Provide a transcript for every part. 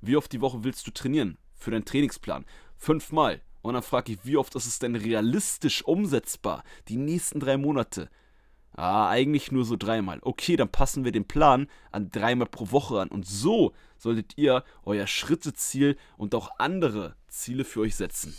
wie oft die Woche willst du trainieren für deinen Trainingsplan? Fünfmal. Und dann frage ich, wie oft ist es denn realistisch umsetzbar? Die nächsten drei Monate. Ah, eigentlich nur so dreimal. Okay, dann passen wir den Plan an dreimal pro Woche an. Und so solltet ihr euer Schritteziel und auch andere Ziele für euch setzen.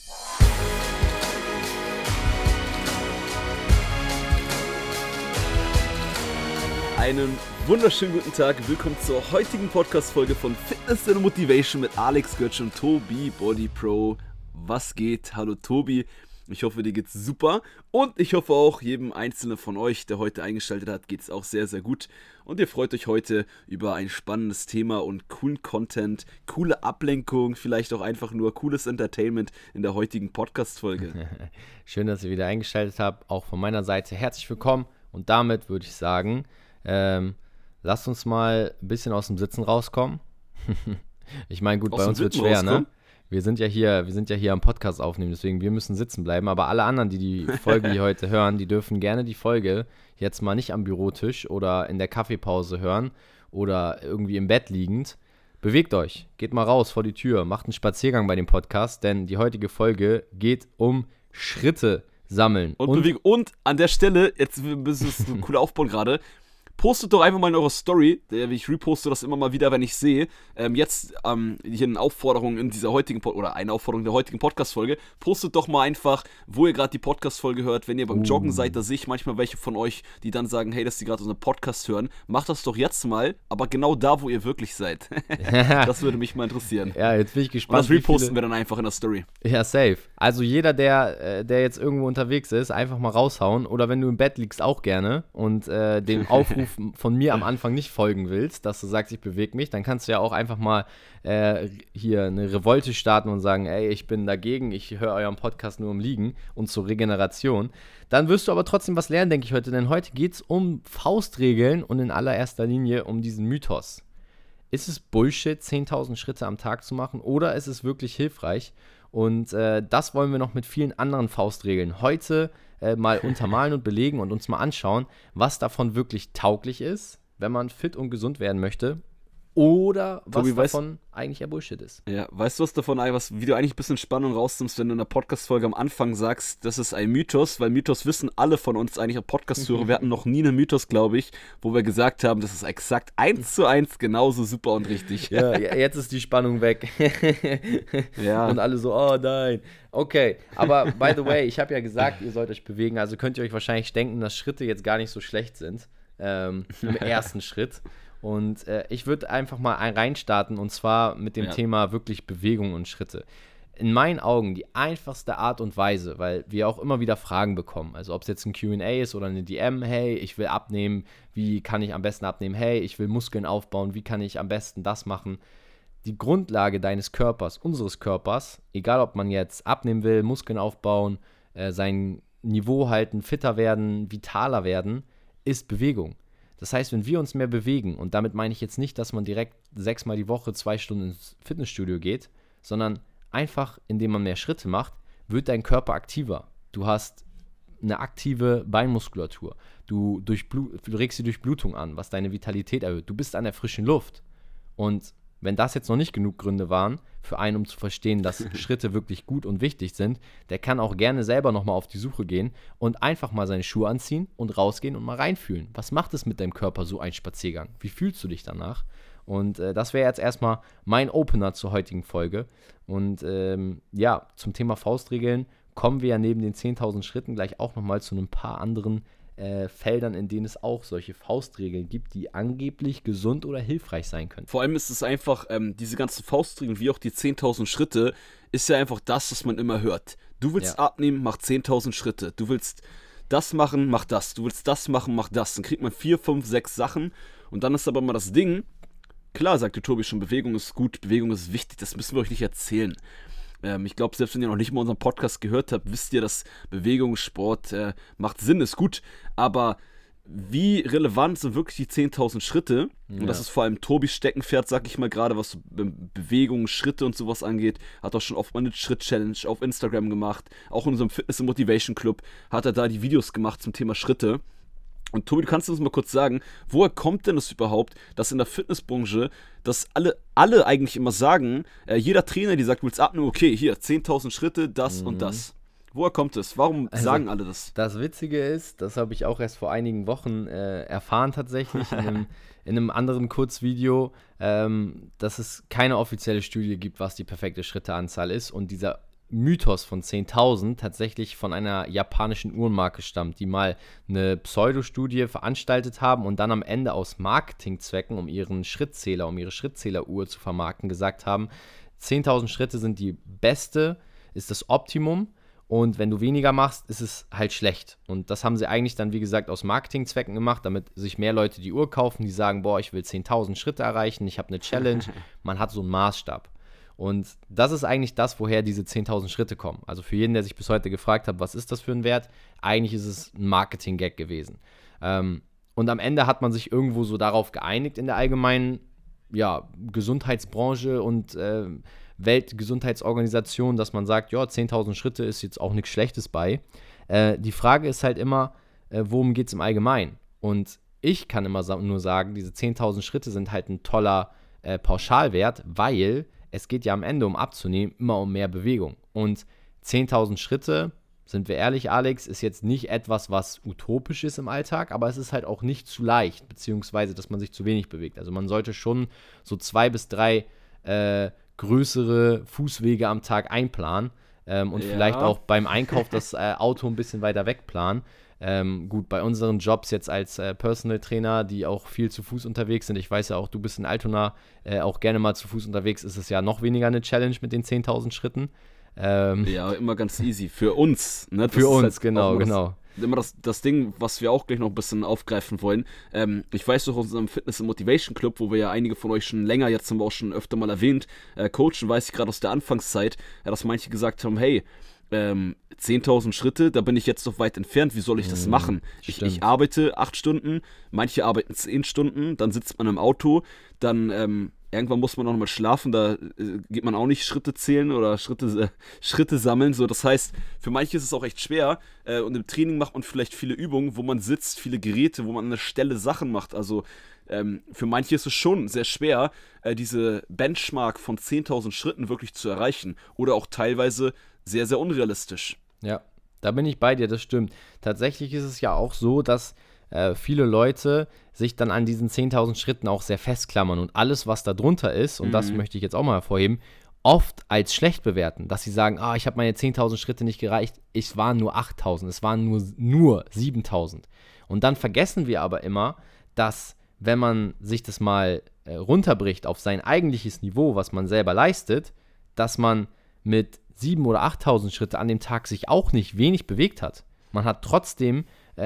Einen wunderschönen guten Tag. Willkommen zur heutigen Podcast-Folge von Fitness and Motivation mit Alex Götz und Tobi Body Pro. Was geht? Hallo Tobi. Ich hoffe, dir geht's super. Und ich hoffe auch, jedem Einzelnen von euch, der heute eingeschaltet hat, geht's auch sehr, sehr gut. Und ihr freut euch heute über ein spannendes Thema und coolen Content, coole Ablenkung, vielleicht auch einfach nur cooles Entertainment in der heutigen Podcast-Folge. Schön, dass ihr wieder eingeschaltet habt. Auch von meiner Seite herzlich willkommen. Und damit würde ich sagen, ähm, lasst uns mal ein bisschen aus dem Sitzen rauskommen. ich meine, gut, aus bei uns wird schwer, ne? Wir sind ja hier, wir sind ja hier am Podcast aufnehmen, deswegen wir müssen sitzen bleiben. Aber alle anderen, die die Folge hier heute hören, die dürfen gerne die Folge jetzt mal nicht am Bürotisch oder in der Kaffeepause hören oder irgendwie im Bett liegend. Bewegt euch, geht mal raus vor die Tür, macht einen Spaziergang bei dem Podcast, denn die heutige Folge geht um Schritte sammeln. Und, und, und an der Stelle, jetzt ist es ein cooler Aufbau gerade, postet doch einfach mal in eurer Story. Ich reposte das immer mal wieder, wenn ich sehe. Ähm, jetzt ähm, hier eine Aufforderung in dieser heutigen Pod oder eine Aufforderung der heutigen Podcast-Folge. Postet doch mal einfach, wo ihr gerade die Podcast-Folge hört. Wenn ihr beim. Joggen seid, da sehe ich manchmal welche von euch, die dann sagen, hey, dass die gerade so einen Podcast hören. Macht das doch jetzt mal, aber genau da, wo ihr wirklich seid. das würde mich mal interessieren. Ja, jetzt bin ich gespannt. Und das reposten wir dann einfach in der Story. Ja, safe. Also jeder, der, äh, der jetzt irgendwo unterwegs ist, einfach mal raushauen. Oder wenn du im Bett liegst, auch gerne. Und äh, den Aufruf von mir am Anfang nicht folgen willst, dass du sagst, ich bewege mich, dann kannst du ja auch einfach mal äh, hier eine Revolte starten und sagen, ey, ich bin dagegen, ich höre euren Podcast nur im Liegen und zur Regeneration. Dann wirst du aber trotzdem was lernen, denke ich heute, denn heute geht es um Faustregeln und in allererster Linie um diesen Mythos. Ist es Bullshit, 10.000 Schritte am Tag zu machen oder ist es wirklich hilfreich? Und äh, das wollen wir noch mit vielen anderen Faustregeln heute äh, mal untermalen und belegen und uns mal anschauen, was davon wirklich tauglich ist, wenn man fit und gesund werden möchte oder was Tobi, davon weißt, eigentlich ja Bullshit ist. Ja, weißt du was davon, was, wie du eigentlich ein bisschen Spannung rausnimmst, wenn du in der Podcast-Folge am Anfang sagst, das ist ein Mythos, weil Mythos wissen alle von uns eigentlich am Podcast-Hörer. wir hatten noch nie einen Mythos, glaube ich, wo wir gesagt haben, das ist exakt eins zu eins genauso super und richtig. Ja, jetzt ist die Spannung weg. ja. Und alle so, oh nein. Okay, aber by the way, ich habe ja gesagt, ihr sollt euch bewegen, also könnt ihr euch wahrscheinlich denken, dass Schritte jetzt gar nicht so schlecht sind. Ähm, Im ersten Schritt. Und äh, ich würde einfach mal reinstarten und zwar mit dem ja. Thema wirklich Bewegung und Schritte. In meinen Augen die einfachste Art und Weise, weil wir auch immer wieder Fragen bekommen. Also ob es jetzt ein QA ist oder eine DM, hey, ich will abnehmen, wie kann ich am besten abnehmen? Hey, ich will Muskeln aufbauen, wie kann ich am besten das machen? Die Grundlage deines Körpers, unseres Körpers, egal ob man jetzt abnehmen will, Muskeln aufbauen, äh, sein Niveau halten, fitter werden, vitaler werden, ist Bewegung. Das heißt, wenn wir uns mehr bewegen, und damit meine ich jetzt nicht, dass man direkt sechsmal die Woche zwei Stunden ins Fitnessstudio geht, sondern einfach, indem man mehr Schritte macht, wird dein Körper aktiver. Du hast eine aktive Beinmuskulatur. Du, du regst die Durchblutung an, was deine Vitalität erhöht. Du bist an der frischen Luft. Und wenn das jetzt noch nicht genug Gründe waren, für einen, um zu verstehen, dass Schritte wirklich gut und wichtig sind, der kann auch gerne selber nochmal auf die Suche gehen und einfach mal seine Schuhe anziehen und rausgehen und mal reinfühlen. Was macht es mit deinem Körper so ein Spaziergang? Wie fühlst du dich danach? Und äh, das wäre jetzt erstmal mein Opener zur heutigen Folge. Und ähm, ja, zum Thema Faustregeln kommen wir ja neben den 10.000 Schritten gleich auch nochmal zu ein paar anderen äh, Feldern, in denen es auch solche Faustregeln gibt, die angeblich gesund oder hilfreich sein können. Vor allem ist es einfach, ähm, diese ganzen Faustregeln, wie auch die 10.000 Schritte, ist ja einfach das, was man immer hört. Du willst ja. abnehmen, mach 10.000 Schritte. Du willst das machen, mach das. Du willst das machen, mach das. Dann kriegt man vier, fünf, sechs Sachen. Und dann ist aber mal das Ding, klar, sagte Tobi schon, Bewegung ist gut, Bewegung ist wichtig, das müssen wir euch nicht erzählen. Ähm, ich glaube, selbst wenn ihr noch nicht mal unseren Podcast gehört habt, wisst ihr, dass Bewegungssport äh, macht Sinn, ist gut. Aber wie relevant sind wirklich die 10.000 Schritte? Ja. Und das ist vor allem Tobis Steckenpferd, sag ich mal gerade, was Bewegungen, Schritte und sowas angeht. Hat auch schon oft mal eine Schritt-Challenge auf Instagram gemacht. Auch in unserem Fitness- und Motivation Club hat er da die Videos gemacht zum Thema Schritte. Und Tobi, du kannst uns mal kurz sagen, woher kommt denn das überhaupt, dass in der Fitnessbranche, dass alle, alle eigentlich immer sagen, äh, jeder Trainer, die sagt, willst abnehmen, okay, hier, 10.000 Schritte, das mhm. und das. Woher kommt es? Warum also, sagen alle das? Das Witzige ist, das habe ich auch erst vor einigen Wochen äh, erfahren tatsächlich in einem, in einem anderen Kurzvideo, ähm, dass es keine offizielle Studie gibt, was die perfekte Schritteanzahl ist. Und dieser Mythos von 10.000 tatsächlich von einer japanischen Uhrenmarke stammt, die mal eine Pseudostudie veranstaltet haben und dann am Ende aus Marketingzwecken, um ihren Schrittzähler, um ihre Schrittzähleruhr zu vermarkten, gesagt haben, 10.000 Schritte sind die beste, ist das Optimum und wenn du weniger machst, ist es halt schlecht. Und das haben sie eigentlich dann, wie gesagt, aus Marketingzwecken gemacht, damit sich mehr Leute die Uhr kaufen, die sagen, boah, ich will 10.000 Schritte erreichen, ich habe eine Challenge. Man hat so einen Maßstab. Und das ist eigentlich das, woher diese 10.000 Schritte kommen. Also für jeden, der sich bis heute gefragt hat, was ist das für ein Wert, eigentlich ist es ein Marketing-Gag gewesen. Ähm, und am Ende hat man sich irgendwo so darauf geeinigt in der allgemeinen ja, Gesundheitsbranche und äh, Weltgesundheitsorganisation, dass man sagt, ja, 10.000 Schritte ist jetzt auch nichts Schlechtes bei. Äh, die Frage ist halt immer, äh, worum geht es im Allgemeinen? Und ich kann immer nur sagen, diese 10.000 Schritte sind halt ein toller äh, Pauschalwert, weil es geht ja am Ende, um abzunehmen, immer um mehr Bewegung. Und 10.000 Schritte, sind wir ehrlich, Alex, ist jetzt nicht etwas, was utopisch ist im Alltag, aber es ist halt auch nicht zu leicht, beziehungsweise, dass man sich zu wenig bewegt. Also man sollte schon so zwei bis drei äh, größere Fußwege am Tag einplanen ähm, und ja. vielleicht auch beim Einkauf das äh, Auto ein bisschen weiter wegplanen. Ähm, gut, bei unseren Jobs jetzt als äh, Personal Trainer, die auch viel zu Fuß unterwegs sind, ich weiß ja auch, du bist in Altona äh, auch gerne mal zu Fuß unterwegs, ist es ja noch weniger eine Challenge mit den 10.000 Schritten. Ähm, ja, immer ganz easy. Für uns. Ne? Für uns, halt genau, genau. Immer das, das Ding, was wir auch gleich noch ein bisschen aufgreifen wollen. Ähm, ich weiß doch aus unserem Fitness- und Motivation Club, wo wir ja einige von euch schon länger, jetzt haben wir auch schon öfter mal erwähnt, äh, coachen, weiß ich gerade aus der Anfangszeit, dass manche gesagt haben, hey, ähm, 10.000 Schritte, da bin ich jetzt noch weit entfernt, wie soll ich das mhm, machen? Ich, ich, arbeite 8 Stunden, manche arbeiten 10 Stunden, dann sitzt man im Auto, dann ähm, irgendwann muss man auch noch mal schlafen, da äh, geht man auch nicht Schritte zählen oder Schritte, äh, Schritte sammeln. So, das heißt, für manche ist es auch echt schwer. Äh, und im Training macht man vielleicht viele Übungen, wo man sitzt, viele Geräte, wo man an der Stelle Sachen macht. Also ähm, für manche ist es schon sehr schwer, äh, diese Benchmark von 10.000 Schritten wirklich zu erreichen. Oder auch teilweise sehr, sehr unrealistisch. Ja, da bin ich bei dir, das stimmt. Tatsächlich ist es ja auch so, dass äh, viele Leute sich dann an diesen 10.000 Schritten auch sehr festklammern und alles, was da drunter ist, und mhm. das möchte ich jetzt auch mal hervorheben, oft als schlecht bewerten, dass sie sagen, ah, ich habe meine 10.000 Schritte nicht gereicht, es waren nur 8.000, es waren nur, nur 7.000. Und dann vergessen wir aber immer, dass wenn man sich das mal äh, runterbricht auf sein eigentliches Niveau, was man selber leistet, dass man mit 7.000 oder 8.000 Schritte an dem Tag sich auch nicht wenig bewegt hat. Man hat trotzdem äh,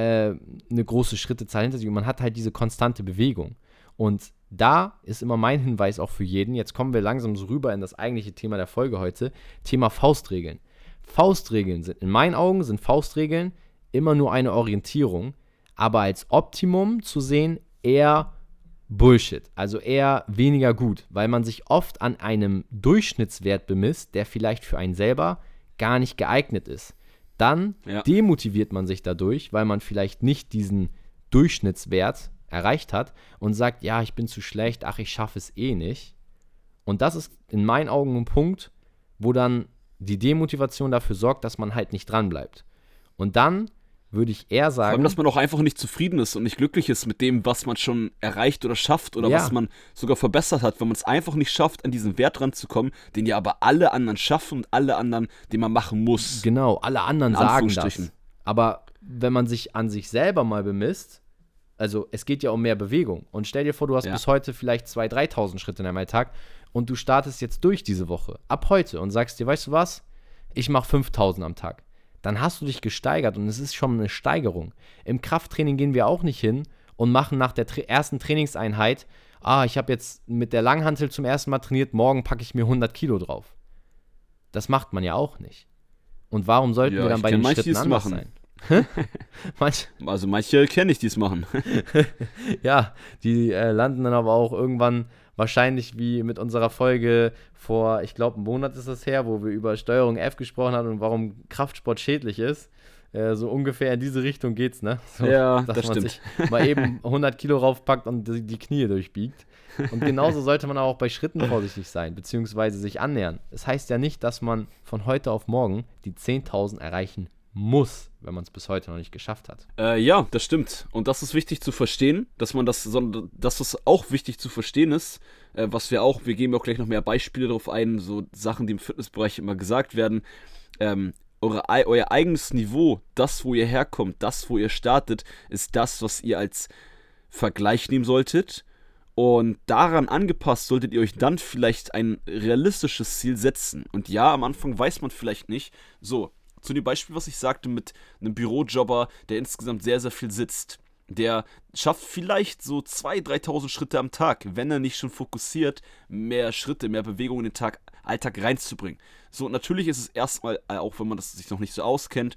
eine große Schrittezahl hinter sich und man hat halt diese konstante Bewegung. Und da ist immer mein Hinweis auch für jeden. Jetzt kommen wir langsam so rüber in das eigentliche Thema der Folge heute: Thema Faustregeln. Faustregeln sind, in meinen Augen, sind Faustregeln immer nur eine Orientierung, aber als Optimum zu sehen eher Bullshit, also eher weniger gut, weil man sich oft an einem Durchschnittswert bemisst, der vielleicht für einen selber gar nicht geeignet ist dann ja. demotiviert man sich dadurch, weil man vielleicht nicht diesen Durchschnittswert erreicht hat und sagt, ja, ich bin zu schlecht, ach, ich schaffe es eh nicht. Und das ist in meinen Augen ein Punkt, wo dann die Demotivation dafür sorgt, dass man halt nicht dran bleibt. Und dann würde ich eher sagen. Vor allem, dass man auch einfach nicht zufrieden ist und nicht glücklich ist mit dem, was man schon erreicht oder schafft oder ja. was man sogar verbessert hat, wenn man es einfach nicht schafft, an diesen Wert ranzukommen, den ja aber alle anderen schaffen und alle anderen, den man machen muss. Genau, alle anderen sagen das. Aber wenn man sich an sich selber mal bemisst, also es geht ja um mehr Bewegung. Und stell dir vor, du hast ja. bis heute vielleicht 2.000, 3.000 Schritte in einem Alltag und du startest jetzt durch diese Woche, ab heute und sagst dir, weißt du was, ich mache 5.000 am Tag dann hast du dich gesteigert und es ist schon eine Steigerung. Im Krafttraining gehen wir auch nicht hin und machen nach der ersten Trainingseinheit, ah, ich habe jetzt mit der Langhantel zum ersten Mal trainiert, morgen packe ich mir 100 Kilo drauf. Das macht man ja auch nicht. Und warum sollten ja, wir dann bei den Schritten anders machen. sein? Manch also manche kenne ich, die es machen. ja, die äh, landen dann aber auch irgendwann wahrscheinlich wie mit unserer Folge vor, ich glaube, einem Monat ist das her, wo wir über Steuerung F gesprochen haben und warum Kraftsport schädlich ist. Äh, so ungefähr in diese Richtung geht's, ne? So, ja, dass das man stimmt. sich mal eben 100 Kilo raufpackt und die, die Knie durchbiegt. Und genauso sollte man auch bei Schritten vorsichtig sein, beziehungsweise sich annähern. Es das heißt ja nicht, dass man von heute auf morgen die 10.000 erreichen muss, wenn man es bis heute noch nicht geschafft hat. Äh, ja, das stimmt. Und das ist wichtig zu verstehen, dass man das, dass das auch wichtig zu verstehen ist, äh, was wir auch, wir geben auch gleich noch mehr Beispiele darauf ein, so Sachen, die im Fitnessbereich immer gesagt werden. Ähm, eure, euer eigenes Niveau, das, wo ihr herkommt, das, wo ihr startet, ist das, was ihr als Vergleich nehmen solltet. Und daran angepasst solltet ihr euch dann vielleicht ein realistisches Ziel setzen. Und ja, am Anfang weiß man vielleicht nicht, so, zu dem Beispiel, was ich sagte, mit einem Bürojobber, der insgesamt sehr, sehr viel sitzt. Der schafft vielleicht so 2.000, 3.000 Schritte am Tag, wenn er nicht schon fokussiert, mehr Schritte, mehr Bewegung in den Tag, Alltag reinzubringen. So, natürlich ist es erstmal, äh, auch wenn man das sich noch nicht so auskennt,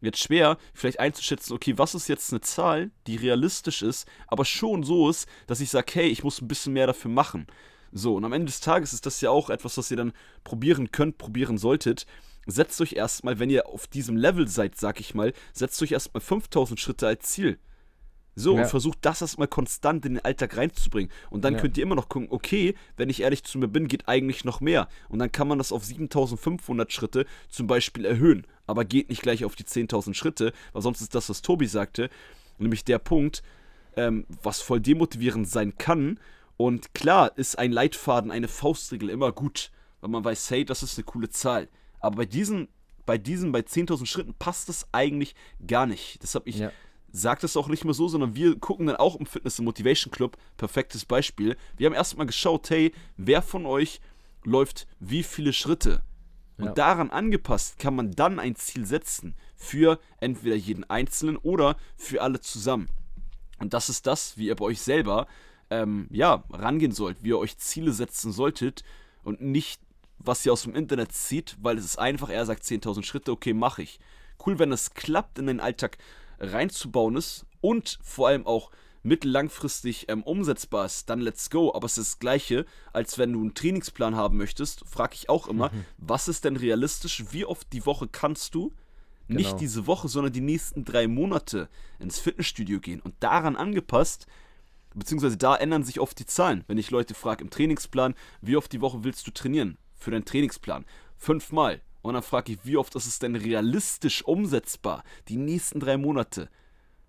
jetzt schwer, vielleicht einzuschätzen, okay, was ist jetzt eine Zahl, die realistisch ist, aber schon so ist, dass ich sage, hey, ich muss ein bisschen mehr dafür machen. So, und am Ende des Tages ist das ja auch etwas, was ihr dann probieren könnt, probieren solltet, setzt euch erstmal, wenn ihr auf diesem Level seid, sag ich mal, setzt euch erstmal 5000 Schritte als Ziel. So, ja. und versucht das erstmal konstant in den Alltag reinzubringen. Und dann ja. könnt ihr immer noch gucken, okay, wenn ich ehrlich zu mir bin, geht eigentlich noch mehr. Und dann kann man das auf 7500 Schritte zum Beispiel erhöhen. Aber geht nicht gleich auf die 10.000 Schritte, weil sonst ist das, was Tobi sagte, nämlich der Punkt, ähm, was voll demotivierend sein kann. Und klar ist ein Leitfaden, eine Faustregel immer gut, weil man weiß, hey, das ist eine coole Zahl. Aber bei diesen, bei diesen, bei 10.000 Schritten passt das eigentlich gar nicht. Deshalb ich ja. sage das auch nicht mehr so, sondern wir gucken dann auch im Fitness Motivation Club, perfektes Beispiel. Wir haben erstmal geschaut, hey, wer von euch läuft wie viele Schritte? Und ja. daran angepasst kann man dann ein Ziel setzen für entweder jeden Einzelnen oder für alle zusammen. Und das ist das, wie ihr bei euch selber ähm, ja, rangehen sollt, wie ihr euch Ziele setzen solltet und nicht was ihr aus dem Internet zieht, weil es ist einfach, er sagt 10.000 Schritte, okay, mache ich. Cool, wenn es klappt, in den Alltag reinzubauen ist und vor allem auch mittellangfristig ähm, umsetzbar ist, dann let's go. Aber es ist das Gleiche, als wenn du einen Trainingsplan haben möchtest, frage ich auch immer, mhm. was ist denn realistisch? Wie oft die Woche kannst du? Genau. Nicht diese Woche, sondern die nächsten drei Monate ins Fitnessstudio gehen. Und daran angepasst, beziehungsweise da ändern sich oft die Zahlen. Wenn ich Leute frage im Trainingsplan, wie oft die Woche willst du trainieren? Für deinen Trainingsplan. Fünfmal. Und dann frage ich, wie oft ist es denn realistisch umsetzbar? Die nächsten drei Monate.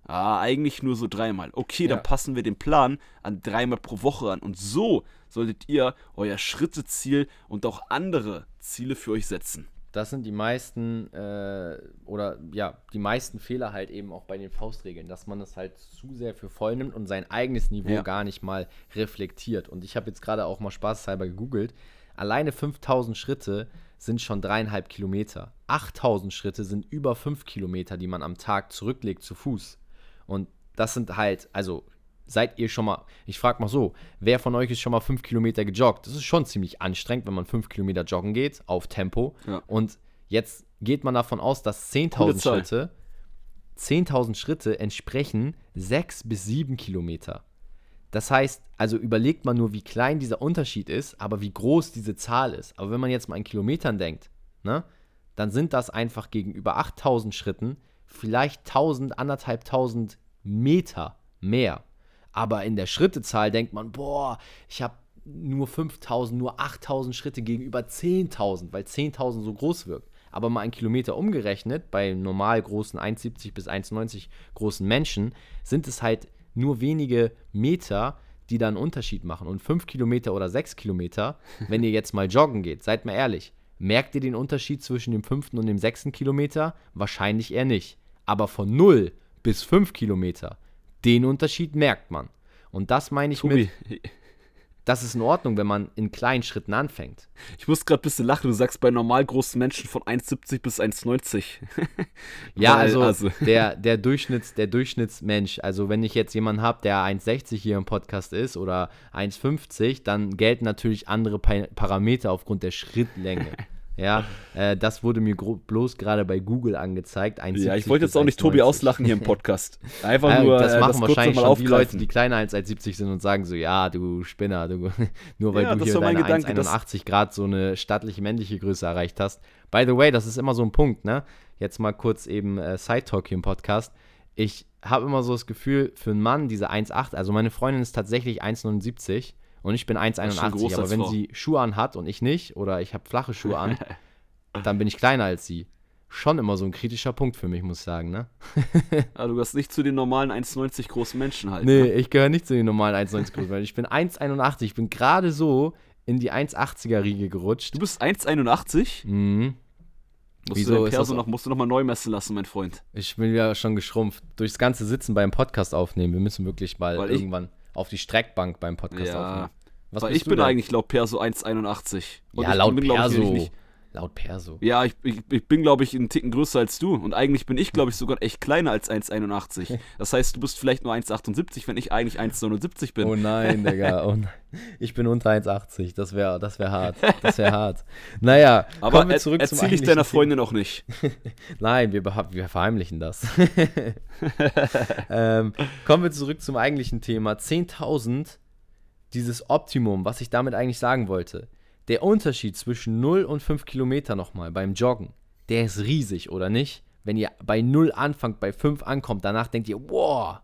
Ah, eigentlich nur so dreimal. Okay, ja. dann passen wir den Plan an dreimal pro Woche an. Und so solltet ihr euer Schritteziel und auch andere Ziele für euch setzen. Das sind die meisten, äh, oder ja, die meisten Fehler halt eben auch bei den Faustregeln, dass man das halt zu sehr für voll nimmt und sein eigenes Niveau ja. gar nicht mal reflektiert. Und ich habe jetzt gerade auch mal spaßhalber gegoogelt. Alleine 5000 Schritte sind schon dreieinhalb Kilometer. 8000 Schritte sind über fünf Kilometer, die man am Tag zurücklegt zu Fuß. Und das sind halt, also seid ihr schon mal, ich frage mal so, wer von euch ist schon mal fünf Kilometer gejoggt? Das ist schon ziemlich anstrengend, wenn man fünf Kilometer joggen geht, auf Tempo. Ja. Und jetzt geht man davon aus, dass 10.000 Schritte, 10.000 Schritte entsprechen sechs bis sieben Kilometer. Das heißt, also überlegt man nur, wie klein dieser Unterschied ist, aber wie groß diese Zahl ist. Aber wenn man jetzt mal in Kilometern denkt, ne, dann sind das einfach gegenüber 8000 Schritten vielleicht 1000, anderthalbtausend Meter mehr. Aber in der Schrittezahl denkt man, boah, ich habe nur 5000, nur 8000 Schritte gegenüber 10.000, weil 10.000 so groß wirkt. Aber mal ein Kilometer umgerechnet, bei normal großen 1,70 bis 1,90 großen Menschen, sind es halt nur wenige Meter, die da einen Unterschied machen. Und fünf Kilometer oder sechs Kilometer, wenn ihr jetzt mal joggen geht, seid mal ehrlich, merkt ihr den Unterschied zwischen dem fünften und dem sechsten Kilometer? Wahrscheinlich eher nicht. Aber von null bis fünf Kilometer, den Unterschied merkt man. Und das meine ich Tobi, mit das ist in Ordnung, wenn man in kleinen Schritten anfängt. Ich muss gerade ein bisschen lachen. Du sagst bei normal großen Menschen von 1,70 bis 1,90. ja, Weil, also, also, Der, der, Durchschnitts, der Durchschnittsmensch, also wenn ich jetzt jemanden habe, der 1,60 hier im Podcast ist oder 1,50, dann gelten natürlich andere pa Parameter aufgrund der Schrittlänge. Ja, äh, das wurde mir bloß gerade bei Google angezeigt. Ja, ich wollte jetzt auch nicht Tobi auslachen hier im Podcast. Einfach nur. das äh, machen das wahrscheinlich schon die Leute, die kleiner als 1,70 sind und sagen so: Ja, du Spinner, du, nur weil ja, du hier deine 1,81 Grad so eine stattliche männliche Größe erreicht hast. By the way, das ist immer so ein Punkt, ne? jetzt mal kurz eben äh, Side Talk hier im Podcast. Ich habe immer so das Gefühl, für einen Mann, diese 1,8, also meine Freundin ist tatsächlich 1,79 und ich bin 1,81, aber wenn sie Schuhe an hat und ich nicht, oder ich habe flache Schuhe an, dann bin ich kleiner als sie. Schon immer so ein kritischer Punkt für mich, muss ich sagen, ne? also du gehörst nicht zu den normalen 1,90 großen Menschen halt. Nee, ne? ich gehöre nicht zu den normalen 1,90 großen Menschen. Ich bin 1,81. Ich bin gerade so in die 1,80er-Riege gerutscht. Du bist 1,81? Mhm. Musst Wieso du Perso noch, musst du noch mal neu messen lassen, mein Freund. Ich bin ja schon geschrumpft. Durchs ganze Sitzen beim Podcast aufnehmen. Wir müssen wirklich mal Weil irgendwann auf die Streckbank beim Podcast ja, aufnehmen. Was Weil ich bin denn? eigentlich laut Perso 1,81. Ja, laut bin, Perso. Ich, Laut Perso. Ja, ich, ich, ich bin, glaube ich, einen Ticken größer als du. Und eigentlich bin ich, glaube ich, sogar echt kleiner als 1,81. Das heißt, du bist vielleicht nur 1,78, wenn ich eigentlich 1,79 bin. Oh nein, Digga. Oh nein. Ich bin unter 1,80. Das wäre das wär hart. Das wäre hart. Naja, aber kommen wir zurück er, erzähl ich deiner Freundin auch nicht. nein, wir, wir verheimlichen das. ähm, kommen wir zurück zum eigentlichen Thema. 10.000, dieses Optimum, was ich damit eigentlich sagen wollte der Unterschied zwischen 0 und 5 Kilometer nochmal beim Joggen, der ist riesig, oder nicht? Wenn ihr bei 0 anfangt, bei 5 ankommt, danach denkt ihr, wow.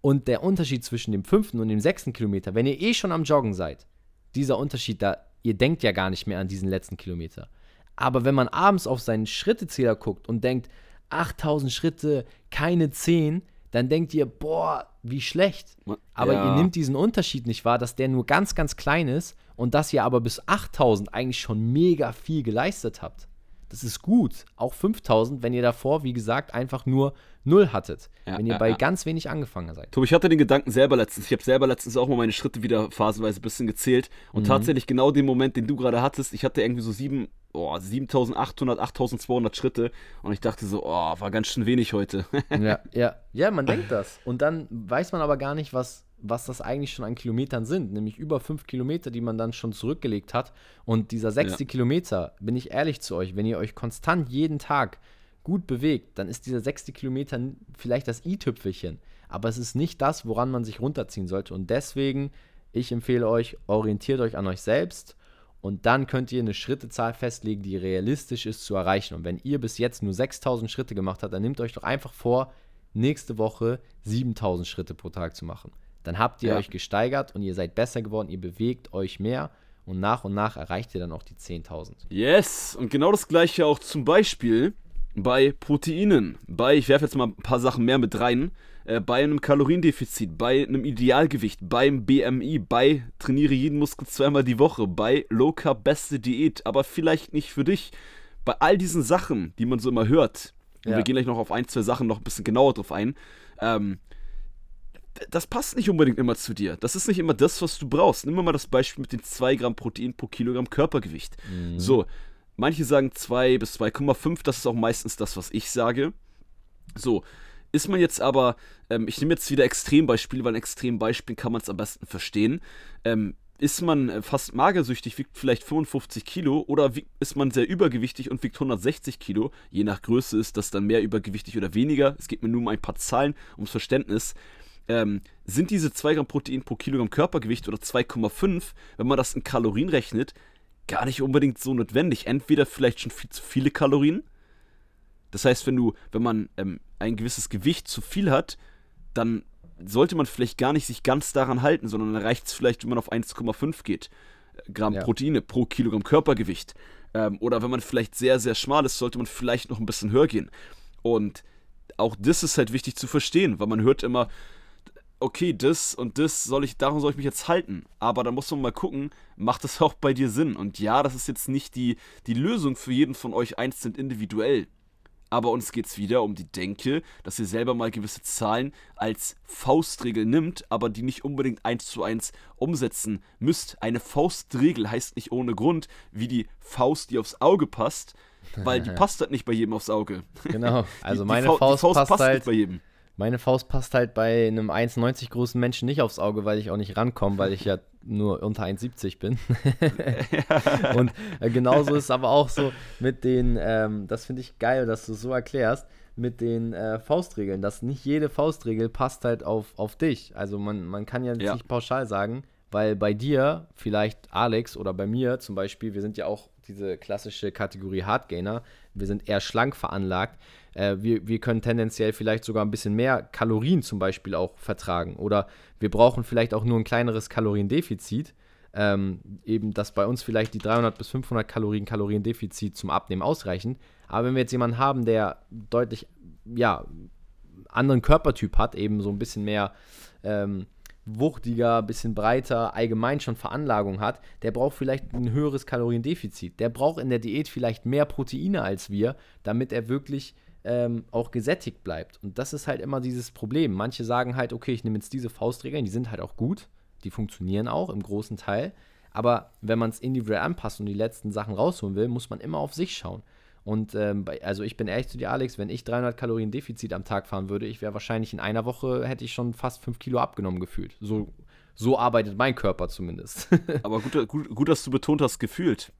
Und der Unterschied zwischen dem 5. und dem 6. Kilometer, wenn ihr eh schon am Joggen seid, dieser Unterschied, da, ihr denkt ja gar nicht mehr an diesen letzten Kilometer. Aber wenn man abends auf seinen Schrittezähler guckt und denkt, 8000 Schritte, keine 10, dann denkt ihr, boah, wie schlecht. Aber ja. ihr nehmt diesen Unterschied nicht wahr, dass der nur ganz, ganz klein ist und dass ihr aber bis 8000 eigentlich schon mega viel geleistet habt. Das ist gut. Auch 5000, wenn ihr davor, wie gesagt, einfach nur null hattet. Ja, wenn ihr ja, bei ja. ganz wenig angefangen seid. Tobi, ich hatte den Gedanken selber letztens. Ich habe selber letztens auch mal meine Schritte wieder phasenweise ein bisschen gezählt. Und mhm. tatsächlich genau den Moment, den du gerade hattest, ich hatte irgendwie so sieben, oh, 7800, 8200 Schritte. Und ich dachte so, oh, war ganz schön wenig heute. ja, ja. ja, man denkt das. Und dann weiß man aber gar nicht, was, was das eigentlich schon an Kilometern sind, nämlich über fünf Kilometer, die man dann schon zurückgelegt hat. Und dieser sechste ja. Kilometer, bin ich ehrlich zu euch, wenn ihr euch konstant jeden Tag gut bewegt, dann ist dieser sechste Kilometer vielleicht das i-Tüpfelchen. Aber es ist nicht das, woran man sich runterziehen sollte. Und deswegen, ich empfehle euch, orientiert euch an euch selbst und dann könnt ihr eine Schrittezahl festlegen, die realistisch ist zu erreichen. Und wenn ihr bis jetzt nur 6000 Schritte gemacht habt, dann nehmt euch doch einfach vor, nächste Woche 7000 Schritte pro Tag zu machen. Dann habt ihr ja. euch gesteigert und ihr seid besser geworden, ihr bewegt euch mehr und nach und nach erreicht ihr dann auch die 10.000. Yes, und genau das gleiche auch zum Beispiel bei Proteinen. Bei, ich werfe jetzt mal ein paar Sachen mehr mit rein, äh, bei einem Kaloriendefizit, bei einem Idealgewicht, beim BMI, bei trainiere jeden Muskel zweimal die Woche, bei Low Carb beste Diät, aber vielleicht nicht für dich. Bei all diesen Sachen, die man so immer hört, und wir gehen gleich noch auf ein, zwei Sachen noch ein bisschen genauer drauf ein, ähm, das passt nicht unbedingt immer zu dir. Das ist nicht immer das, was du brauchst. Nimm mal das Beispiel mit den 2 Gramm Protein pro Kilogramm Körpergewicht. Mhm. So, manche sagen 2 bis 2,5, das ist auch meistens das, was ich sage. So, ist man jetzt aber, ähm, ich nehme jetzt wieder Extrembeispiele, weil ein Extrembeispiel kann man es am besten verstehen. Ähm, ist man äh, fast magersüchtig, wiegt vielleicht 55 Kilo oder ist man sehr übergewichtig und wiegt 160 Kilo. Je nach Größe ist das dann mehr übergewichtig oder weniger. Es geht mir nur um ein paar Zahlen, ums Verständnis ähm, sind diese 2 Gramm Protein pro Kilogramm Körpergewicht oder 2,5, wenn man das in Kalorien rechnet, gar nicht unbedingt so notwendig. Entweder vielleicht schon viel zu viele Kalorien. Das heißt, wenn du, wenn man ähm, ein gewisses Gewicht zu viel hat, dann sollte man vielleicht gar nicht sich ganz daran halten, sondern dann reicht es vielleicht, wenn man auf 1,5 geht. Äh, Gramm ja. Proteine pro Kilogramm Körpergewicht. Ähm, oder wenn man vielleicht sehr, sehr schmal ist, sollte man vielleicht noch ein bisschen höher gehen. Und auch das ist halt wichtig zu verstehen, weil man hört immer, okay, das und das soll ich, daran soll ich mich jetzt halten. Aber da muss man mal gucken, macht das auch bei dir Sinn? Und ja, das ist jetzt nicht die, die Lösung für jeden von euch einzeln individuell. Aber uns geht es wieder um die Denke, dass ihr selber mal gewisse Zahlen als Faustregel nimmt, aber die nicht unbedingt eins zu eins umsetzen müsst. Eine Faustregel heißt nicht ohne Grund, wie die Faust, die aufs Auge passt, weil die passt halt nicht bei jedem aufs Auge. Genau, also meine die, die Faust, Faust, passt, passt halt nicht bei jedem. Meine Faust passt halt bei einem 1,90 großen Menschen nicht aufs Auge, weil ich auch nicht rankomme, weil ich ja nur unter 1,70 bin. und äh, genauso ist es aber auch so mit den, ähm, das finde ich geil, dass du es so erklärst, mit den äh, Faustregeln, dass nicht jede Faustregel passt halt auf, auf dich. Also man, man kann ja, ja. nicht pauschal sagen, weil bei dir, vielleicht Alex oder bei mir zum Beispiel, wir sind ja auch diese klassische Kategorie Hardgainer, wir sind eher schlank veranlagt. Äh, wir, wir können tendenziell vielleicht sogar ein bisschen mehr Kalorien zum Beispiel auch vertragen. Oder wir brauchen vielleicht auch nur ein kleineres Kaloriendefizit. Ähm, eben, dass bei uns vielleicht die 300 bis 500 Kalorien Kaloriendefizit zum Abnehmen ausreichen. Aber wenn wir jetzt jemanden haben, der deutlich, ja, anderen Körpertyp hat, eben so ein bisschen mehr ähm, wuchtiger, bisschen breiter, allgemein schon Veranlagung hat, der braucht vielleicht ein höheres Kaloriendefizit. Der braucht in der Diät vielleicht mehr Proteine als wir, damit er wirklich ähm, auch gesättigt bleibt. Und das ist halt immer dieses Problem. Manche sagen halt, okay, ich nehme jetzt diese Faustregeln, die sind halt auch gut, die funktionieren auch im großen Teil. Aber wenn man es individuell anpasst und die letzten Sachen rausholen will, muss man immer auf sich schauen. Und ähm, also ich bin ehrlich zu dir, Alex, wenn ich 300 Kalorien Defizit am Tag fahren würde, ich wäre wahrscheinlich in einer Woche, hätte ich schon fast 5 Kilo abgenommen gefühlt. So, so arbeitet mein Körper zumindest. Aber gut, gut, gut, dass du betont hast, gefühlt.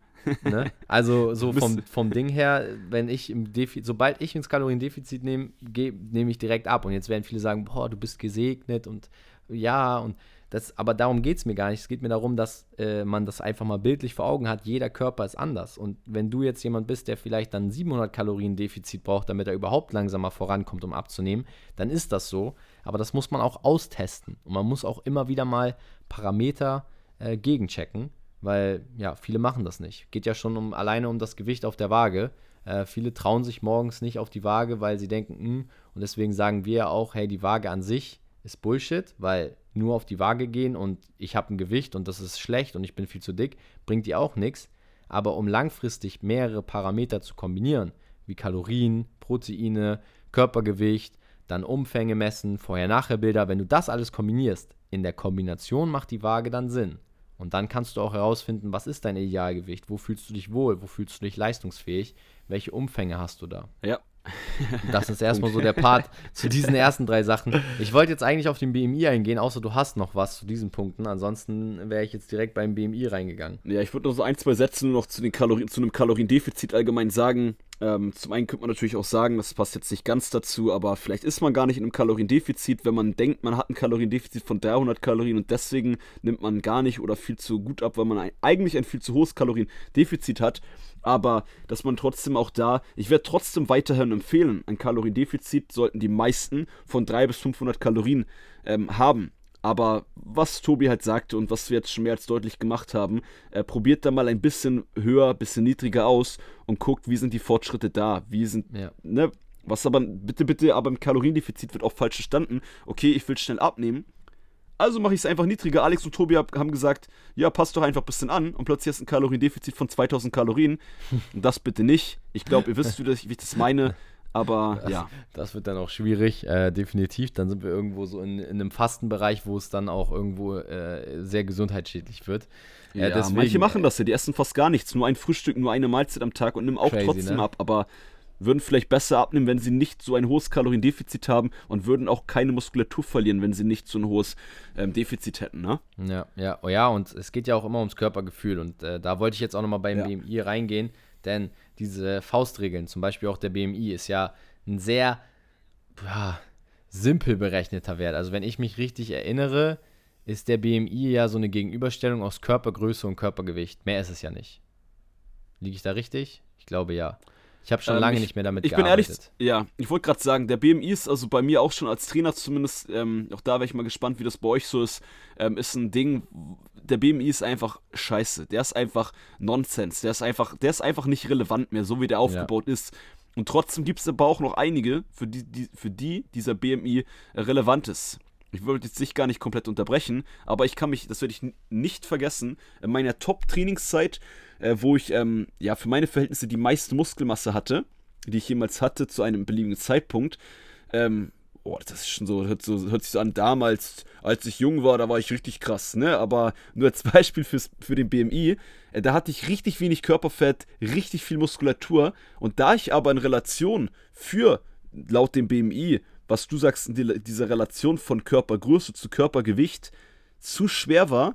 Ne? Also so vom, vom Ding her, wenn ich im Defizit, sobald ich ins Kaloriendefizit nehme, nehme ich direkt ab. Und jetzt werden viele sagen, boah, du bist gesegnet und ja, und das, aber darum geht es mir gar nicht. Es geht mir darum, dass äh, man das einfach mal bildlich vor Augen hat. Jeder Körper ist anders. Und wenn du jetzt jemand bist, der vielleicht dann 700 Kalorien Defizit braucht, damit er überhaupt langsamer vorankommt, um abzunehmen, dann ist das so. Aber das muss man auch austesten. Und man muss auch immer wieder mal Parameter äh, gegenchecken, weil ja, viele machen das nicht. Geht ja schon um, alleine um das Gewicht auf der Waage. Äh, viele trauen sich morgens nicht auf die Waage, weil sie denken, mh, hm, und deswegen sagen wir ja auch, hey, die Waage an sich ist Bullshit, weil nur auf die Waage gehen und ich habe ein Gewicht und das ist schlecht und ich bin viel zu dick, bringt dir auch nichts. Aber um langfristig mehrere Parameter zu kombinieren, wie Kalorien, Proteine, Körpergewicht, dann Umfänge messen, Vorher-Nachher-Bilder, wenn du das alles kombinierst, in der Kombination macht die Waage dann Sinn. Und dann kannst du auch herausfinden, was ist dein Idealgewicht, wo fühlst du dich wohl, wo fühlst du dich leistungsfähig, welche Umfänge hast du da. Ja, das ist erstmal so der Part zu diesen ersten drei Sachen. Ich wollte jetzt eigentlich auf den BMI eingehen, außer du hast noch was zu diesen Punkten. Ansonsten wäre ich jetzt direkt beim BMI reingegangen. Ja, ich würde noch so ein, zwei Sätze nur noch zu, den Kalorien, zu einem Kaloriendefizit allgemein sagen. Ähm, zum einen könnte man natürlich auch sagen, das passt jetzt nicht ganz dazu, aber vielleicht ist man gar nicht in einem Kaloriendefizit, wenn man denkt, man hat ein Kaloriendefizit von 300 Kalorien und deswegen nimmt man gar nicht oder viel zu gut ab, weil man ein, eigentlich ein viel zu hohes Kaloriendefizit hat aber dass man trotzdem auch da, ich werde trotzdem weiterhin empfehlen, ein Kaloriendefizit sollten die meisten von 300 bis 500 Kalorien ähm, haben. Aber was Tobi halt sagte und was wir jetzt schon mehr als deutlich gemacht haben, äh, probiert da mal ein bisschen höher, ein bisschen niedriger aus und guckt, wie sind die Fortschritte da, wie sind, ja. ne, was aber, bitte, bitte, aber im Kaloriendefizit wird auch falsch verstanden. Okay, ich will schnell abnehmen, also mache ich es einfach niedriger. Alex und Tobi haben gesagt, ja, passt doch einfach ein bisschen an. Und plötzlich hast du ein Kaloriendefizit von 2000 Kalorien. Und das bitte nicht. Ich glaube, ihr wisst, wie ich das meine. Aber das, ja. Das wird dann auch schwierig, äh, definitiv. Dann sind wir irgendwo so in, in einem Fastenbereich, wo es dann auch irgendwo äh, sehr gesundheitsschädlich wird. Äh, ja, deswegen, manche machen das ja, die essen fast gar nichts. Nur ein Frühstück, nur eine Mahlzeit am Tag und nehmen auch crazy, trotzdem ne? ab. Aber würden vielleicht besser abnehmen, wenn sie nicht so ein hohes Kaloriendefizit haben und würden auch keine Muskulatur verlieren, wenn sie nicht so ein hohes ähm, Defizit hätten, ne? Ja, ja, oh ja, und es geht ja auch immer ums Körpergefühl und äh, da wollte ich jetzt auch nochmal beim ja. BMI reingehen, denn diese Faustregeln, zum Beispiel auch der BMI, ist ja ein sehr ja, simpel berechneter Wert. Also wenn ich mich richtig erinnere, ist der BMI ja so eine Gegenüberstellung aus Körpergröße und Körpergewicht. Mehr ist es ja nicht. Liege ich da richtig? Ich glaube ja. Ich habe schon ähm, lange ich, nicht mehr damit ich gearbeitet. Ich bin ehrlich, ja, ich wollte gerade sagen, der BMI ist also bei mir auch schon als Trainer zumindest, ähm, auch da wäre ich mal gespannt, wie das bei euch so ist, ähm, ist ein Ding, der BMI ist einfach scheiße. Der ist einfach Nonsens. Der ist einfach, der ist einfach nicht relevant mehr, so wie der aufgebaut ja. ist. Und trotzdem gibt es aber auch noch einige, für die, die, für die dieser BMI relevant ist ich wollte jetzt dich gar nicht komplett unterbrechen, aber ich kann mich, das werde ich nicht vergessen, in meiner Top-Trainingszeit, äh, wo ich ähm, ja für meine Verhältnisse die meiste Muskelmasse hatte, die ich jemals hatte zu einem beliebigen Zeitpunkt. Ähm, oh, das ist schon so hört, so, hört sich so an, damals, als ich jung war, da war ich richtig krass, ne? Aber nur als Beispiel fürs, für den BMI, äh, da hatte ich richtig wenig Körperfett, richtig viel Muskulatur und da ich aber in Relation für laut dem BMI was du sagst, die, diese Relation von Körpergröße zu Körpergewicht zu schwer war,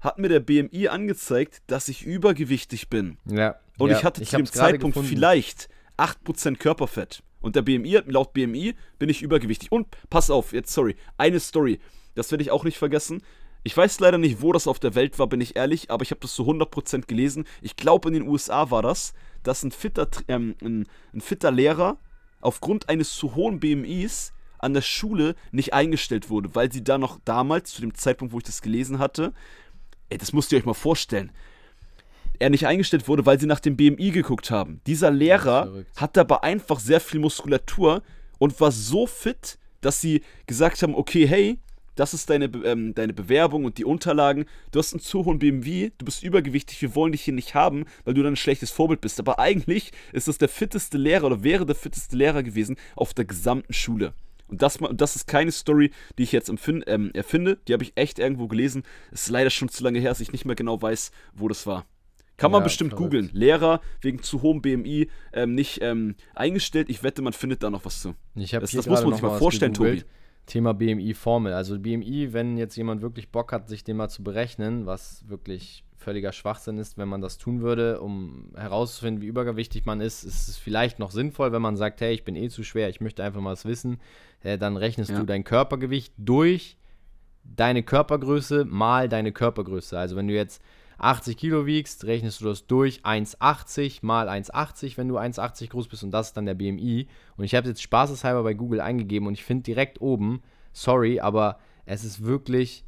hat mir der BMI angezeigt, dass ich übergewichtig bin. Ja. Und ja, ich hatte zu dem Zeitpunkt vielleicht 8% Körperfett. Und der BMI, laut BMI, bin ich übergewichtig. Und pass auf, jetzt sorry, eine Story, das werde ich auch nicht vergessen. Ich weiß leider nicht, wo das auf der Welt war, bin ich ehrlich, aber ich habe das zu 100% gelesen. Ich glaube, in den USA war das, dass ein fitter, ähm, ein, ein fitter Lehrer aufgrund eines zu hohen BMIs an der Schule nicht eingestellt wurde, weil sie da noch damals, zu dem Zeitpunkt, wo ich das gelesen hatte, ey, das müsst ihr euch mal vorstellen, er nicht eingestellt wurde, weil sie nach dem BMI geguckt haben. Dieser Lehrer hat aber einfach sehr viel Muskulatur und war so fit, dass sie gesagt haben, okay, hey, das ist deine, ähm, deine Bewerbung und die Unterlagen. Du hast einen zu hohen BMW, du bist übergewichtig, wir wollen dich hier nicht haben, weil du dann ein schlechtes Vorbild bist. Aber eigentlich ist das der fitteste Lehrer oder wäre der fitteste Lehrer gewesen auf der gesamten Schule. Und das, das ist keine Story, die ich jetzt ähm, erfinde. Die habe ich echt irgendwo gelesen. Es ist leider schon zu lange her, dass ich nicht mehr genau weiß, wo das war. Kann man ja, bestimmt googeln. Lehrer wegen zu hohem BMI ähm, nicht ähm, eingestellt. Ich wette, man findet da noch was zu. Ich das, das muss man sich mal vorstellen, Tobi. Thema BMI-Formel. Also BMI, wenn jetzt jemand wirklich Bock hat, sich den mal zu berechnen, was wirklich völliger Schwachsinn ist, wenn man das tun würde, um herauszufinden, wie übergewichtig man ist, ist es vielleicht noch sinnvoll, wenn man sagt, hey, ich bin eh zu schwer, ich möchte einfach mal was wissen, äh, dann rechnest ja. du dein Körpergewicht durch deine Körpergröße mal deine Körpergröße. Also wenn du jetzt 80 Kilo wiegst, rechnest du das durch 1,80 mal 1,80, wenn du 1,80 groß bist und das ist dann der BMI. Und ich habe jetzt spaßeshalber bei Google eingegeben und ich finde direkt oben, sorry, aber es ist wirklich,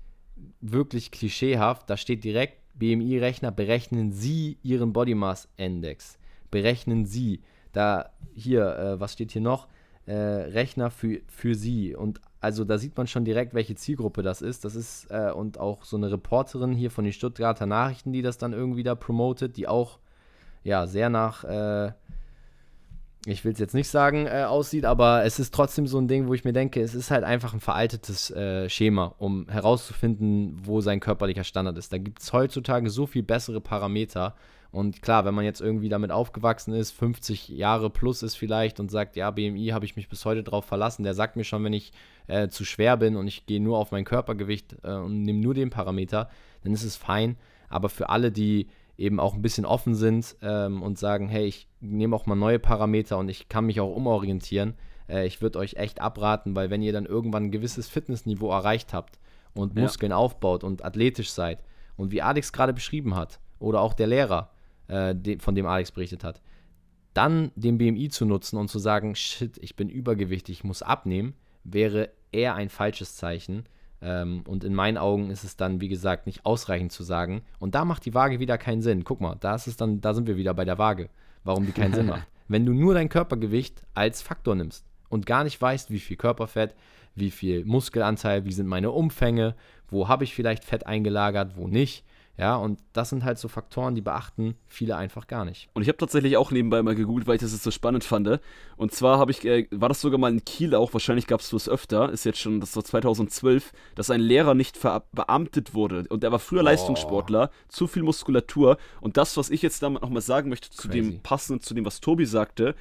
wirklich klischeehaft. Da steht direkt BMI-Rechner, berechnen Sie Ihren Body Mass Index. Berechnen Sie. Da, hier, äh, was steht hier noch? Äh, Rechner für, für Sie. Und also da sieht man schon direkt, welche Zielgruppe das ist. Das ist äh, und auch so eine Reporterin hier von den Stuttgarter Nachrichten, die das dann irgendwie da promotet, die auch ja sehr nach, äh, ich will es jetzt nicht sagen, äh, aussieht, aber es ist trotzdem so ein Ding, wo ich mir denke, es ist halt einfach ein veraltetes äh, Schema, um herauszufinden, wo sein körperlicher Standard ist. Da gibt es heutzutage so viel bessere Parameter und klar, wenn man jetzt irgendwie damit aufgewachsen ist, 50 Jahre plus ist vielleicht und sagt, ja, BMI habe ich mich bis heute drauf verlassen, der sagt mir schon, wenn ich äh, zu schwer bin und ich gehe nur auf mein Körpergewicht äh, und nehme nur den Parameter, dann ist es fein. Aber für alle, die eben auch ein bisschen offen sind ähm, und sagen, hey, ich nehme auch mal neue Parameter und ich kann mich auch umorientieren, äh, ich würde euch echt abraten, weil wenn ihr dann irgendwann ein gewisses Fitnessniveau erreicht habt und Muskeln ja. aufbaut und athletisch seid und wie Alex gerade beschrieben hat oder auch der Lehrer, äh, de, von dem Alex berichtet hat, dann den BMI zu nutzen und zu sagen, shit, ich bin übergewichtig, ich muss abnehmen, wäre eher ein falsches Zeichen. Ähm, und in meinen Augen ist es dann, wie gesagt, nicht ausreichend zu sagen. Und da macht die Waage wieder keinen Sinn. Guck mal, da ist es dann, da sind wir wieder bei der Waage, warum die keinen Sinn macht. Wenn du nur dein Körpergewicht als Faktor nimmst und gar nicht weißt, wie viel Körperfett, wie viel Muskelanteil, wie sind meine Umfänge, wo habe ich vielleicht Fett eingelagert, wo nicht, ja, und das sind halt so Faktoren, die beachten viele einfach gar nicht. Und ich habe tatsächlich auch nebenbei mal gegoogelt, weil ich das jetzt so spannend fand. Und zwar habe ich, äh, war das sogar mal in Kiel auch, wahrscheinlich gab es das öfter, ist jetzt schon, das war 2012, dass ein Lehrer nicht verbeamtet wurde. Und er war früher oh. Leistungssportler, zu viel Muskulatur. Und das, was ich jetzt damit nochmal sagen möchte, zu Crazy. dem passend zu dem, was Tobi sagte,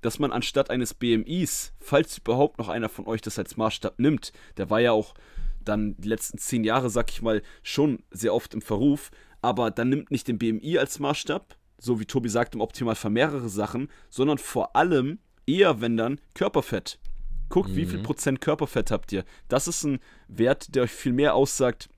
dass man anstatt eines BMIs, falls überhaupt noch einer von euch das als Maßstab nimmt, der war ja auch dann die letzten zehn Jahre, sag ich mal, schon sehr oft im Verruf. Aber dann nimmt nicht den BMI als Maßstab, so wie Tobi sagt, im Optimalfall mehrere Sachen, sondern vor allem eher, wenn dann, Körperfett. Guckt, mhm. wie viel. Prozent Körperfett habt ihr. Das ist ein Wert, der euch viel mehr aussagt,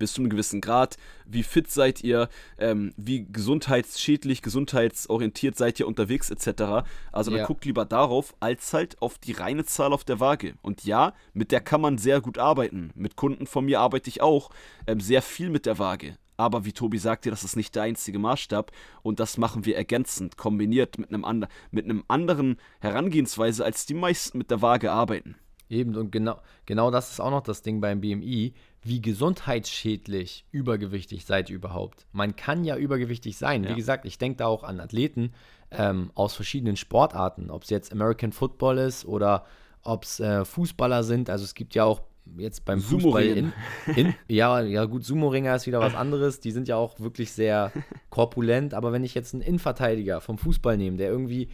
bis zu einem gewissen Grad. Wie fit seid ihr? Ähm, wie gesundheitsschädlich, gesundheitsorientiert seid ihr unterwegs etc. Also ja. dann guckt lieber darauf, als halt auf die reine Zahl auf der Waage. Und ja, mit der kann man sehr gut arbeiten. Mit Kunden von mir arbeite ich auch ähm, sehr viel mit der Waage. Aber wie Tobi sagte, das ist nicht der einzige Maßstab und das machen wir ergänzend, kombiniert mit einem, and mit einem anderen Herangehensweise, als die meisten mit der Waage arbeiten. Eben, und genau, genau das ist auch noch das Ding beim BMI wie gesundheitsschädlich übergewichtig seid ihr überhaupt. Man kann ja übergewichtig sein. Ja. Wie gesagt, ich denke da auch an Athleten ähm, aus verschiedenen Sportarten, ob es jetzt American Football ist oder ob es äh, Fußballer sind. Also es gibt ja auch jetzt beim Fußball in, in, ja, ja gut, Sumo-Ringer ist wieder was anderes. Die sind ja auch wirklich sehr korpulent. Aber wenn ich jetzt einen Innenverteidiger vom Fußball nehme, der irgendwie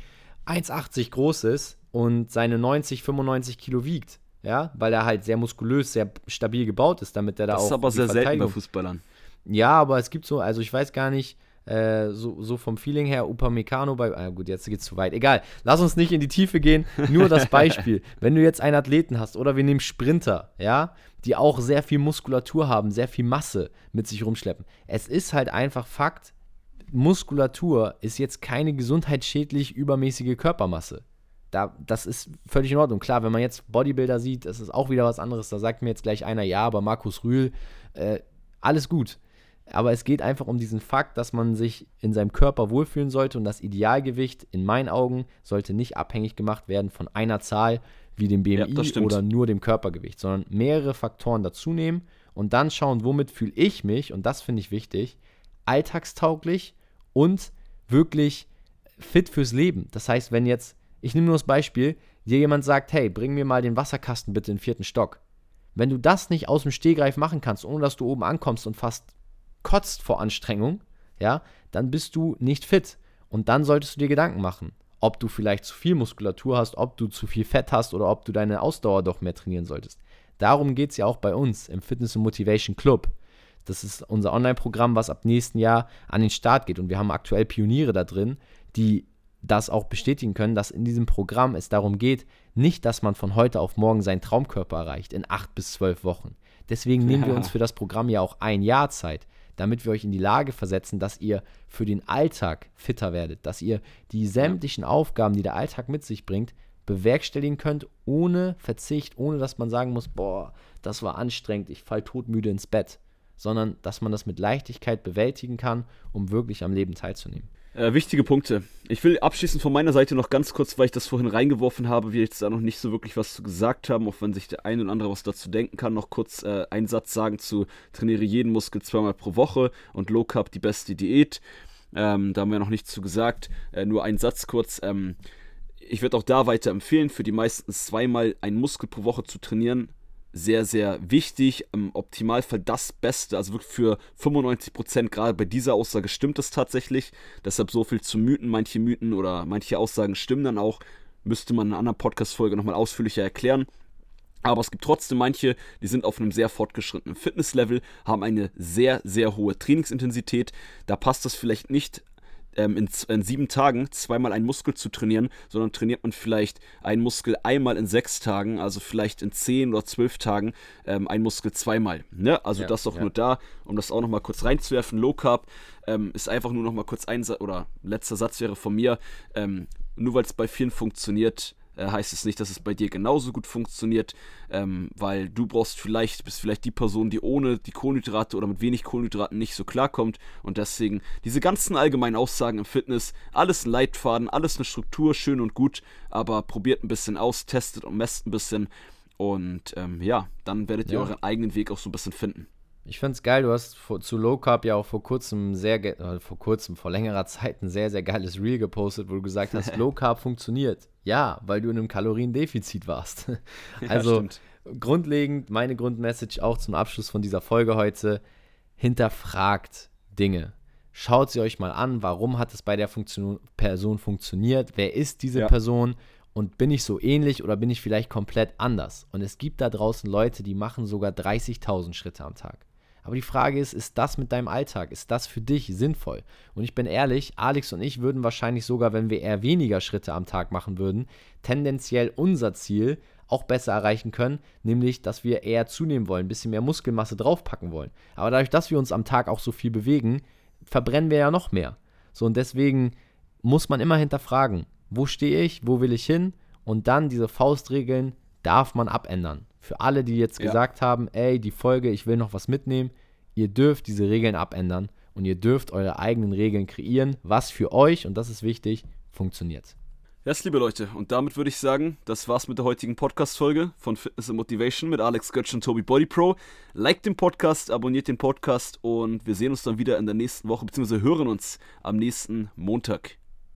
1,80 groß ist und seine 90, 95 Kilo wiegt, ja, weil er halt sehr muskulös, sehr stabil gebaut ist, damit er da das auch. Das ist aber sehr selten bei Fußballern. Ja, aber es gibt so, also ich weiß gar nicht, Äh, so, so vom Feeling her, Upamecano bei, ah, gut, jetzt geht es zu weit. Egal, lass uns nicht in die Tiefe gehen. Nur das Beispiel. Wenn du jetzt einen Athleten hast oder wir nehmen Sprinter, ja, die auch sehr viel Muskulatur haben, sehr viel Masse mit sich rumschleppen. Es ist halt einfach Fakt, Muskulatur ist jetzt keine gesundheitsschädlich übermäßige Körpermasse. Da, das ist völlig in Ordnung. Klar, wenn man jetzt Bodybuilder sieht, das ist auch wieder was anderes. Da sagt mir jetzt gleich einer, ja, aber Markus Rühl, äh, alles gut. Aber es geht einfach um diesen Fakt, dass man sich in seinem Körper wohlfühlen sollte und das Idealgewicht in meinen Augen sollte nicht abhängig gemacht werden von einer Zahl wie dem BMI ja, oder nur dem Körpergewicht, sondern mehrere Faktoren dazu nehmen und dann schauen, womit fühle ich mich und das finde ich wichtig, alltagstauglich und wirklich fit fürs Leben. Das heißt, wenn jetzt, ich nehme nur das Beispiel, dir jemand sagt, hey, bring mir mal den Wasserkasten bitte in den vierten Stock. Wenn du das nicht aus dem Stehgreif machen kannst, ohne dass du oben ankommst und fast kotzt vor Anstrengung, ja, dann bist du nicht fit. Und dann solltest du dir Gedanken machen, ob du vielleicht zu viel Muskulatur hast, ob du zu viel Fett hast oder ob du deine Ausdauer doch mehr trainieren solltest. Darum geht es ja auch bei uns im Fitness und Motivation Club. Das ist unser Online-Programm, was ab nächsten Jahr an den Start geht. Und wir haben aktuell Pioniere da drin, die das auch bestätigen können, dass in diesem Programm es darum geht, nicht, dass man von heute auf morgen seinen Traumkörper erreicht, in acht bis zwölf Wochen. Deswegen nehmen ja. wir uns für das Programm ja auch ein Jahr Zeit damit wir euch in die Lage versetzen, dass ihr für den Alltag fitter werdet, dass ihr die sämtlichen Aufgaben, die der Alltag mit sich bringt, bewerkstelligen könnt, ohne Verzicht, ohne dass man sagen muss, boah, das war anstrengend, ich fall todmüde ins Bett, sondern dass man das mit Leichtigkeit bewältigen kann, um wirklich am Leben teilzunehmen. Äh, wichtige Punkte. Ich will abschließend von meiner Seite noch ganz kurz, weil ich das vorhin reingeworfen habe, wir jetzt da noch nicht so wirklich was zu gesagt haben, auch wenn sich der eine oder andere was dazu denken kann, noch kurz äh, einen Satz sagen zu trainiere jeden Muskel zweimal pro Woche und Low Carb die beste Diät. Ähm, da haben wir noch nichts zu gesagt. Äh, nur einen Satz kurz. Ähm, ich würde auch da weiter empfehlen, für die meisten zweimal einen Muskel pro Woche zu trainieren sehr, sehr wichtig. Im Optimalfall das Beste, also wirklich für 95 Prozent, gerade bei dieser Aussage stimmt es tatsächlich. Deshalb so viel zu Mythen. Manche Mythen oder manche Aussagen stimmen dann auch. Müsste man in einer anderen Podcast-Folge nochmal ausführlicher erklären. Aber es gibt trotzdem manche, die sind auf einem sehr fortgeschrittenen Fitnesslevel, haben eine sehr, sehr hohe Trainingsintensität. Da passt das vielleicht nicht ähm, in, in, sieben Tagen zweimal einen Muskel zu trainieren, sondern trainiert man vielleicht einen Muskel einmal in sechs Tagen, also vielleicht in zehn oder zwölf Tagen ähm, einen Muskel zweimal. Ne? Also ja, das auch ja. nur da, um das auch nochmal kurz reinzuwerfen. Low Carb ähm, ist einfach nur nochmal kurz ein Satz, oder letzter Satz wäre von mir, ähm, nur weil es bei vielen funktioniert, äh, heißt es nicht, dass es bei dir genauso gut funktioniert, ähm, weil du brauchst vielleicht, bist vielleicht die Person, die ohne die Kohlenhydrate oder mit wenig Kohlenhydraten nicht so klarkommt und deswegen diese ganzen allgemeinen Aussagen im Fitness, alles ein Leitfaden, alles eine Struktur, schön und gut, aber probiert ein bisschen aus, testet und messt ein bisschen und ähm, ja, dann werdet ihr ja. euren eigenen Weg auch so ein bisschen finden. Ich finde es geil, du hast vor, zu Low Carb ja auch vor kurzem sehr, äh, vor kurzem, vor längerer Zeit ein sehr, sehr geiles Reel gepostet, wo du gesagt hast, Low Carb funktioniert. Ja, weil du in einem Kaloriendefizit warst. also ja, grundlegend, meine Grundmessage auch zum Abschluss von dieser Folge heute, hinterfragt Dinge. Schaut sie euch mal an, warum hat es bei der Funktion Person funktioniert, wer ist diese ja. Person und bin ich so ähnlich oder bin ich vielleicht komplett anders? Und es gibt da draußen Leute, die machen sogar 30.000 Schritte am Tag. Aber die Frage ist, ist das mit deinem Alltag, ist das für dich sinnvoll? Und ich bin ehrlich, Alex und ich würden wahrscheinlich sogar, wenn wir eher weniger Schritte am Tag machen würden, tendenziell unser Ziel auch besser erreichen können, nämlich, dass wir eher zunehmen wollen, ein bisschen mehr Muskelmasse draufpacken wollen. Aber dadurch, dass wir uns am Tag auch so viel bewegen, verbrennen wir ja noch mehr. So und deswegen muss man immer hinterfragen, wo stehe ich, wo will ich hin und dann diese Faustregeln darf man abändern. Für alle, die jetzt ja. gesagt haben, ey, die Folge, ich will noch was mitnehmen, ihr dürft diese Regeln abändern und ihr dürft eure eigenen Regeln kreieren, was für euch, und das ist wichtig, funktioniert. Yes, liebe Leute, und damit würde ich sagen, das war's mit der heutigen Podcast-Folge von Fitness and Motivation mit Alex Götz und Tobi Body Pro. Liked den Podcast, abonniert den Podcast und wir sehen uns dann wieder in der nächsten Woche, beziehungsweise hören uns am nächsten Montag.